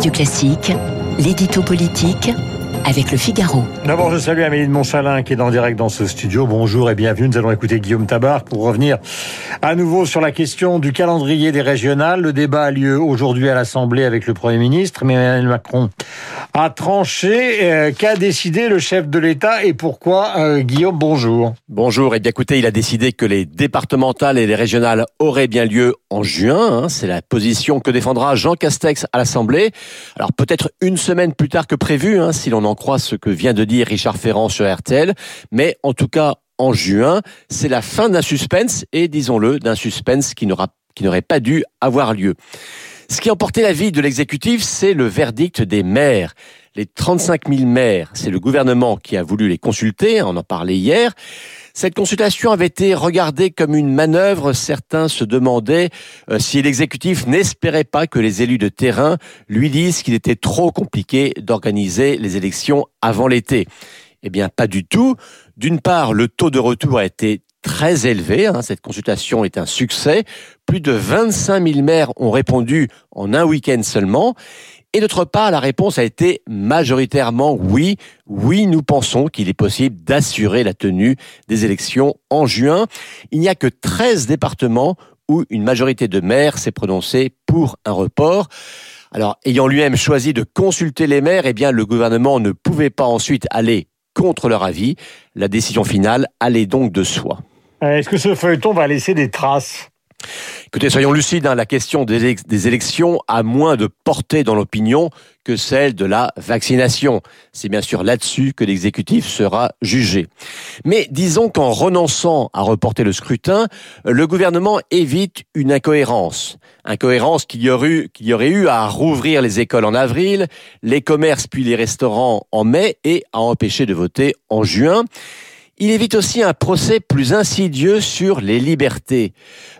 Radio Classique, l'édito politique avec le Figaro. D'abord, je salue Amélie de Montchalin qui est en direct dans ce studio. Bonjour et bienvenue. Nous allons écouter Guillaume Tabar pour revenir à nouveau sur la question du calendrier des régionales. Le débat a lieu aujourd'hui à l'Assemblée avec le Premier ministre, mais Emmanuel Macron a tranché. Euh, Qu'a décidé le chef de l'État et pourquoi euh, Guillaume, bonjour. Bonjour. Et eh bien écoutez, il a décidé que les départementales et les régionales auraient bien lieu en juin. Hein. C'est la position que défendra Jean Castex à l'Assemblée. Alors peut-être une semaine plus tard que prévu, hein, si l'on en croit ce que vient de dire Richard Ferrand sur RTL. Mais en tout cas, en juin, c'est la fin d'un suspense et disons-le, d'un suspense qui n'aura qui n'aurait pas dû avoir lieu. Ce qui a emporté la vie de l'exécutif, c'est le verdict des maires. Les 35 000 maires, c'est le gouvernement qui a voulu les consulter, on en parlait hier. Cette consultation avait été regardée comme une manœuvre. Certains se demandaient euh, si l'exécutif n'espérait pas que les élus de terrain lui disent qu'il était trop compliqué d'organiser les élections avant l'été. Eh bien, pas du tout. D'une part, le taux de retour a été très élevé. Hein. Cette consultation est un succès. Plus de 25 000 maires ont répondu en un week-end seulement. Et d'autre part, la réponse a été majoritairement oui. Oui, nous pensons qu'il est possible d'assurer la tenue des élections en juin. Il n'y a que 13 départements où une majorité de maires s'est prononcée pour un report. Alors, ayant lui-même choisi de consulter les maires, eh bien, le gouvernement ne pouvait pas ensuite aller contre leur avis. La décision finale allait donc de soi. Euh, est-ce que ce feuilleton va laisser des traces? Écoutez, soyons lucides, hein, la question des, élections a moins de portée dans l'opinion que celle de la vaccination. C'est bien sûr là-dessus que l'exécutif sera jugé. Mais disons qu'en renonçant à reporter le scrutin, le gouvernement évite une incohérence. Incohérence qu'il y aurait eu à rouvrir les écoles en avril, les commerces puis les restaurants en mai et à empêcher de voter en juin. Il évite aussi un procès plus insidieux sur les libertés,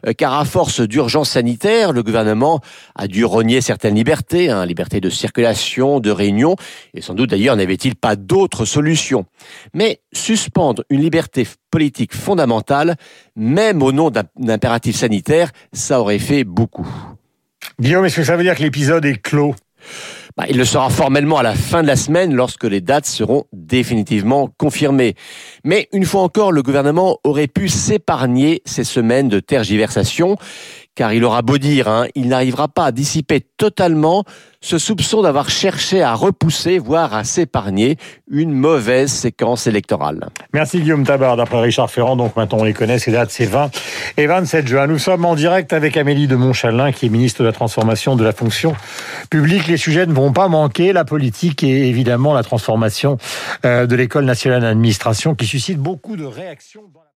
euh, car à force d'urgence sanitaire, le gouvernement a dû rogner certaines libertés, hein, liberté de circulation, de réunion, et sans doute d'ailleurs n'avait-il pas d'autre solution. Mais suspendre une liberté politique fondamentale, même au nom d'un impératif sanitaire, ça aurait fait beaucoup. Guillaume, est-ce que ça veut dire que l'épisode est clos? Bah, il le sera formellement à la fin de la semaine lorsque les dates seront définitivement confirmées. Mais une fois encore, le gouvernement aurait pu s'épargner ces semaines de tergiversation car il aura beau dire, hein, il n'arrivera pas à dissiper totalement ce soupçon d'avoir cherché à repousser, voire à s'épargner une mauvaise séquence électorale. Merci Guillaume Tabar, d'après Richard Ferrand, donc maintenant on les connaît, ces dates c'est 20 et 27 juin. Nous sommes en direct avec Amélie de Montchalin, qui est ministre de la Transformation de la fonction publique. Les sujets ne vont pas manquer, la politique et évidemment la transformation euh, de l'École nationale d'administration qui suscite beaucoup de réactions.